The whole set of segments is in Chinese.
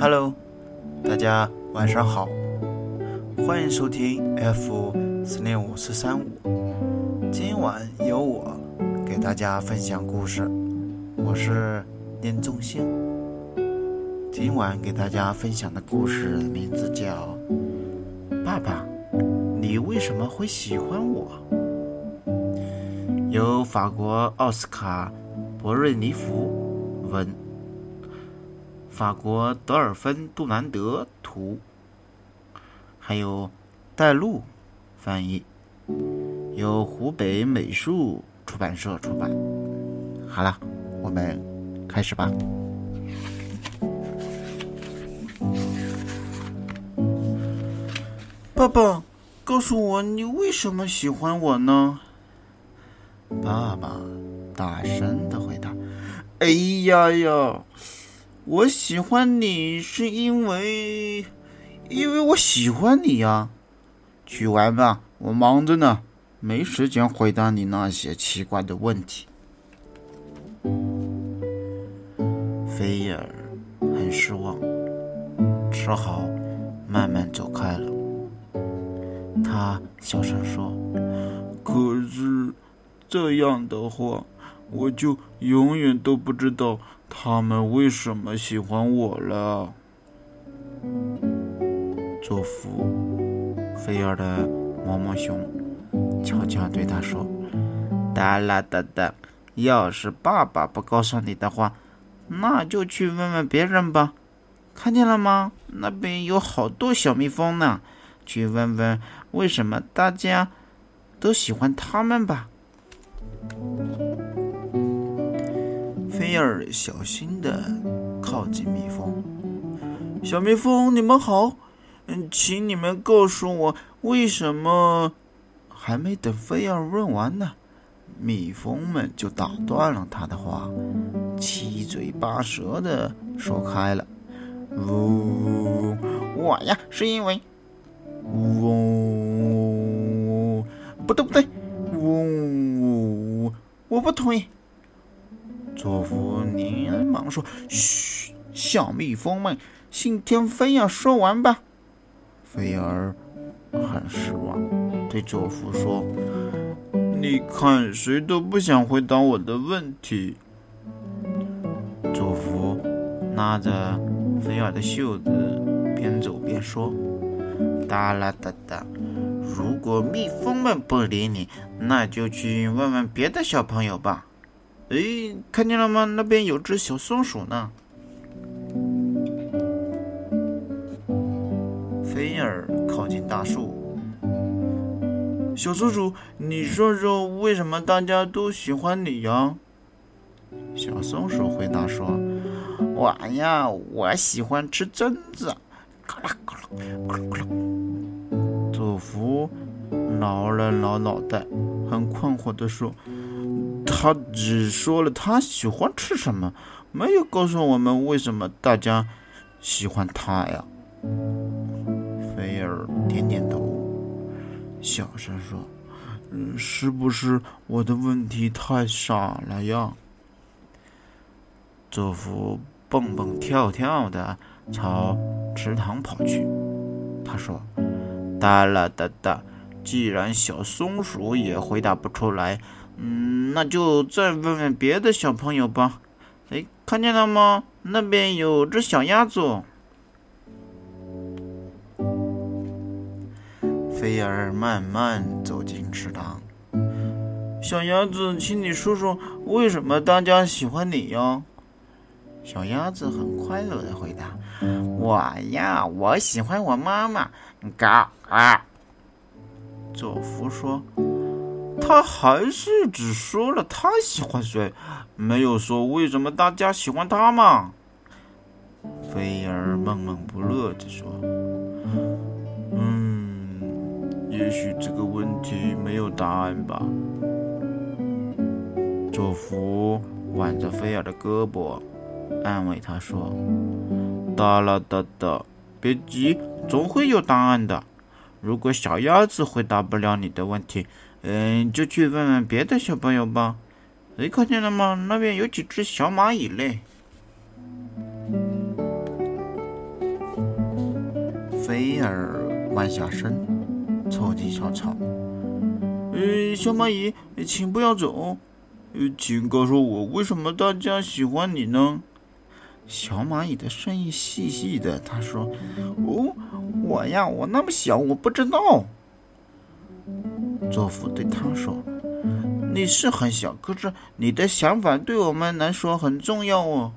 Hello，大家晚上好，欢迎收听 F 四零五四三五。今晚由我给大家分享故事，我是念仲星。今晚给大家分享的故事名字叫《爸爸，你为什么会喜欢我》，由法国奥斯卡·博瑞尼福文。法国德尔芬杜兰德图，还有戴路翻译，由湖北美术出版社出版。好了，我们开始吧。爸爸，告诉我你为什么喜欢我呢？爸爸大声的回答：“哎呀呀！”我喜欢你是因为，因为我喜欢你呀。去玩吧，我忙着呢，没时间回答你那些奇怪的问题。菲尔很失望，只好慢慢走开了。他小声说：“可是这样的话，我就永远都不知道。”他们为什么喜欢我了？佐夫，菲尔的毛毛熊悄悄对他说：“哒啦哒哒，要是爸爸不告诉你的话，那就去问问别人吧。看见了吗？那边有好多小蜜蜂呢，去问问为什么大家都喜欢他们吧。”菲尔小心地靠近蜜蜂。小蜜蜂，你们好，嗯，请你们告诉我为什么……还没等菲尔问完呢，蜜蜂们就打断了他的话，七嘴八舌地说开了：“呜，我呀，是因为……呜，不对不对，呜，我不同意。”佐夫连忙说：“嘘，小蜜蜂们，信天菲尔说完吧。”菲尔很失望，对佐夫说：“你看，谁都不想回答我的问题。”佐夫拉着菲尔的袖子，边走边说：“哒啦哒哒，如果蜜蜂们不理你，那就去问问别的小朋友吧。”哎，看见了吗？那边有只小松鼠呢。菲尔靠近大树，小松鼠，你说说为什么大家都喜欢你呀？小松鼠回答说：“我呀，我喜欢吃榛子。”咕啦咕啦咕啦咕啦。佐夫挠了挠脑袋，很困惑地说。他只说了他喜欢吃什么，没有告诉我们为什么大家喜欢他呀。菲尔点点头，小声说：“嗯，是不是我的问题太傻了呀？”佐夫蹦蹦跳跳的朝池塘跑去。他说：“哒啦哒哒，既然小松鼠也回答不出来。”嗯，那就再问问别的小朋友吧。哎，看见了吗？那边有只小鸭子。菲儿慢慢走进池塘。小鸭子，请你说说，为什么大家喜欢你呀？小鸭子很快乐的回答：“我呀，我喜欢我妈妈。”嘎啊！佐夫说。他还是只说了他喜欢谁，没有说为什么大家喜欢他嘛。菲尔闷闷不乐地说：“嗯，也许这个问题没有答案吧。”佐夫挽着菲尔的胳膊，安慰他说：“哒啦哒哒，别急，总会有答案的。如果小鸭子回答不了你的问题。”嗯，就去问问别的小朋友吧。哎，看见了吗？那边有几只小蚂蚁嘞。菲儿弯下身，凑近小草。呃，小蚂蚁，请不要走。呃，请告诉我，为什么大家喜欢你呢？小蚂蚁的声音细细的，他说：“哦，我呀，我那么小，我不知道。”佐夫对他说：“你是很小，可是你的想法对我们来说很重要哦。”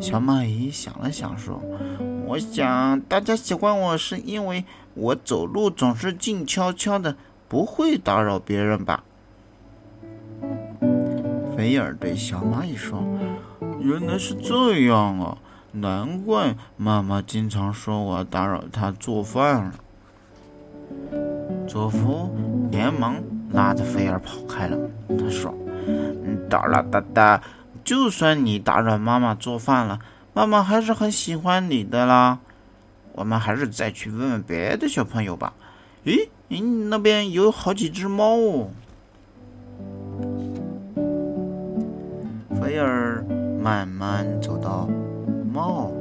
小蚂蚁想了想说：“我想大家喜欢我是因为我走路总是静悄悄的，不会打扰别人吧？”菲尔对小蚂蚁说：“原来是这样啊，难怪妈妈经常说我打扰她做饭了。”佐夫连忙拉着菲尔跑开了。他说：“哒啦哒哒，就算你打扰妈妈做饭了，妈妈还是很喜欢你的啦。我们还是再去问问别的小朋友吧。咦，咦，那边有好几只猫哦。”菲尔慢慢走到猫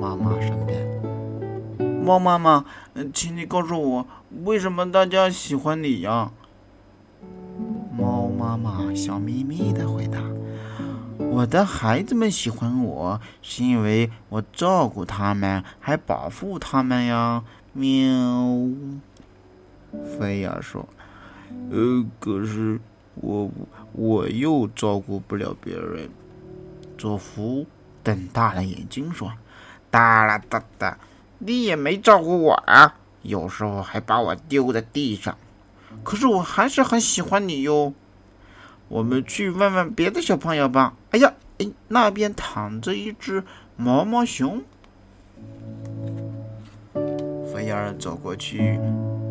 妈妈身边。猫妈妈，请你告诉我，为什么大家喜欢你呀？猫妈妈笑眯眯的回答：“我的孩子们喜欢我，是因为我照顾他们，还保护他们呀。”喵。菲亚说：“呃，可是我我又照顾不了别人。”佐夫瞪大了眼睛说：“哒啦哒哒。”你也没照顾我啊，有时候还把我丢在地上。可是我还是很喜欢你哟。我们去问问别的小朋友吧。哎呀，哎，那边躺着一只毛毛熊。菲儿走过去，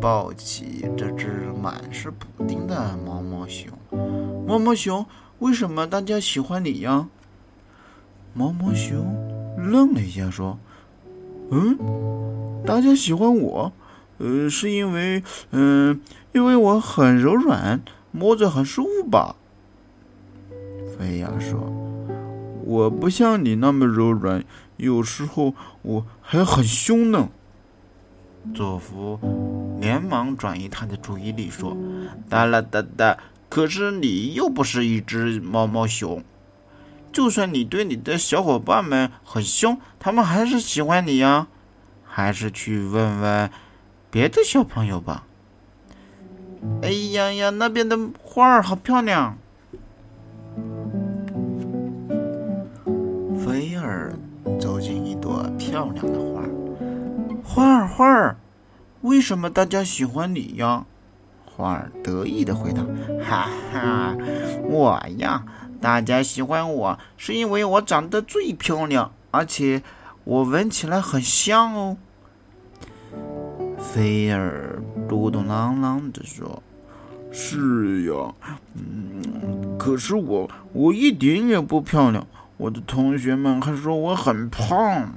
抱起这只满是补丁的毛毛熊。毛毛熊，为什么大家喜欢你呀？毛毛熊愣了一下，说。嗯，大家喜欢我，呃，是因为，嗯，因为我很柔软，摸着很舒服吧？菲亚说：“我不像你那么柔软，有时候我还很凶呢。”佐夫连忙转移他的注意力说：“哒啦哒哒，可是你又不是一只毛毛熊。”就算你对你的小伙伴们很凶，他们还是喜欢你呀。还是去问问别的小朋友吧。哎呀呀，那边的花儿好漂亮。菲尔走进一朵漂亮的花儿，花儿花儿，为什么大家喜欢你呀？花儿得意的回答：“哈哈，我呀。”大家喜欢我是因为我长得最漂亮，而且我闻起来很香哦。菲儿嘟嘟囔囔地说：“是呀，嗯，可是我我一点也不漂亮，我的同学们还说我很胖。”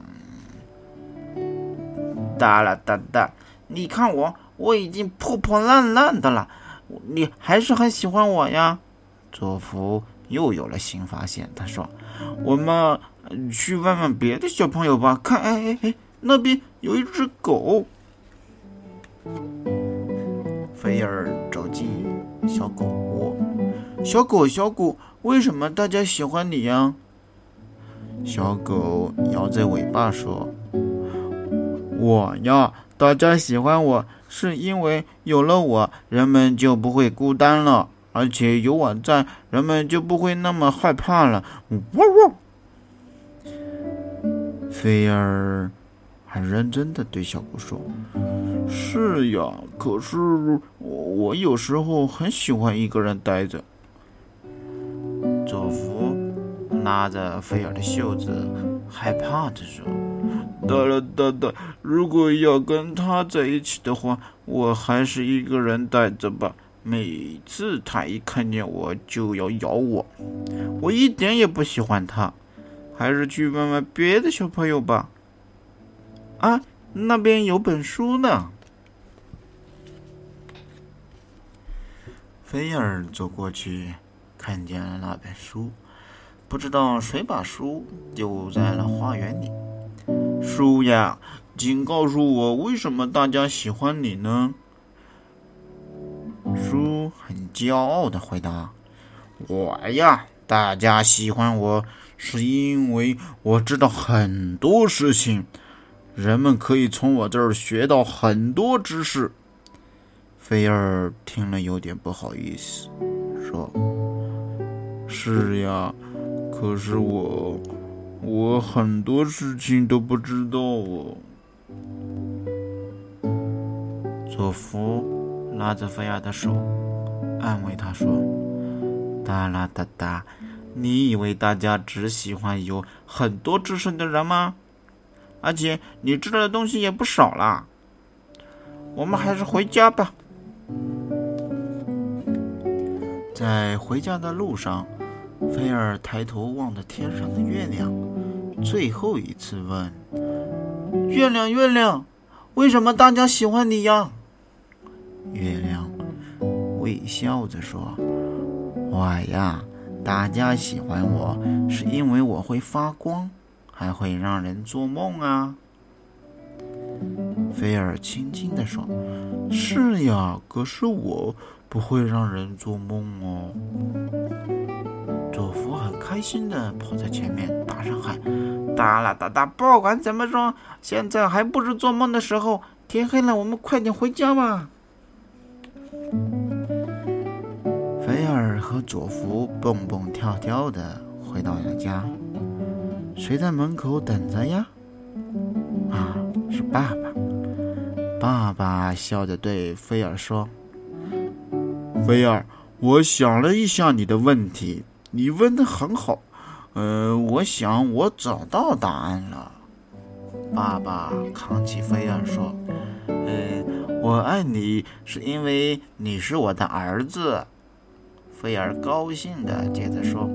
哒啦哒哒，你看我，我已经破破烂烂的了，你还是很喜欢我呀，佐夫。又有了新发现，他说：“我们去问问别的小朋友吧。看，哎哎哎，那边有一只狗。”菲尔走进小狗窝，小狗小狗，为什么大家喜欢你呀？小狗摇着尾巴说：“我呀，大家喜欢我是因为有了我，人们就不会孤单了。”而且有我在，人们就不会那么害怕了。汪汪！菲儿很认真的对小狗说：“是呀，可是我有时候很喜欢一个人待着。”佐夫拉着菲儿的袖子，害怕的说：“哒了哒哒，如果要跟他在一起的话，我还是一个人待着吧。”每次他一看见我就要咬我，我一点也不喜欢他，还是去问问别的小朋友吧。啊，那边有本书呢。菲尔走过去，看见了那本书，不知道谁把书丢在了花园里。书呀，请告诉我，为什么大家喜欢你呢？猪很骄傲的回答：“我呀，大家喜欢我，是因为我知道很多事情，人们可以从我这儿学到很多知识。”菲儿听了有点不好意思，说：“是呀，可是我，我很多事情都不知道哦。”佐夫拉着菲儿的手，安慰她说：“哒啦哒哒，你以为大家只喜欢有很多知识的人吗？而且你知道的东西也不少啦。我们还是回家吧。”在回家的路上，菲尔抬头望着天上的月亮，最后一次问：“月亮，月亮，为什么大家喜欢你呀？”月亮微笑着说：“我呀，大家喜欢我是因为我会发光，还会让人做梦啊。”菲尔轻轻地说：“是呀，可是我不会让人做梦哦。”佐夫很开心地跑在前面，大声喊：“哒啦哒哒！不管怎么说，现在还不是做梦的时候。天黑了，我们快点回家吧。”菲尔和佐夫蹦蹦跳跳地回到了家。谁在门口等着呀？啊，是爸爸。爸爸笑着对菲尔说：“菲尔，我想了一下你的问题，你问的很好。呃，我想我找到答案了。”爸爸扛起菲尔说：“，我爱你是因为你是我的儿子。”菲尔高兴的接着说：“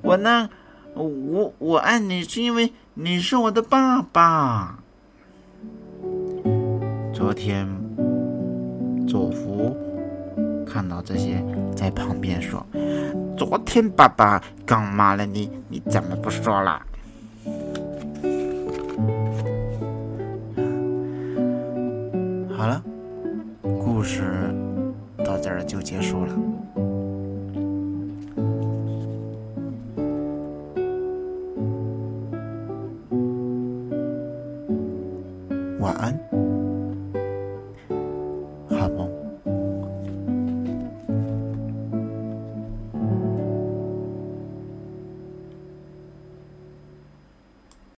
我呢，我我爱你是因为你是我的爸爸。”昨天，佐夫看到这些，在旁边说：“昨天爸爸刚骂了你，你怎么不说了？”好了，故事到这儿就结束了。